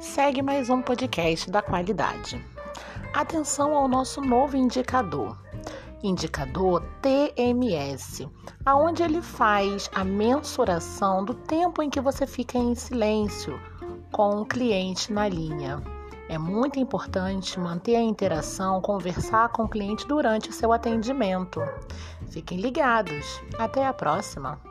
segue mais um podcast da qualidade. Atenção ao nosso novo indicador, indicador TMS, aonde ele faz a mensuração do tempo em que você fica em silêncio com o cliente na linha. É muito importante manter a interação, conversar com o cliente durante o seu atendimento. Fiquem ligados. Até a próxima!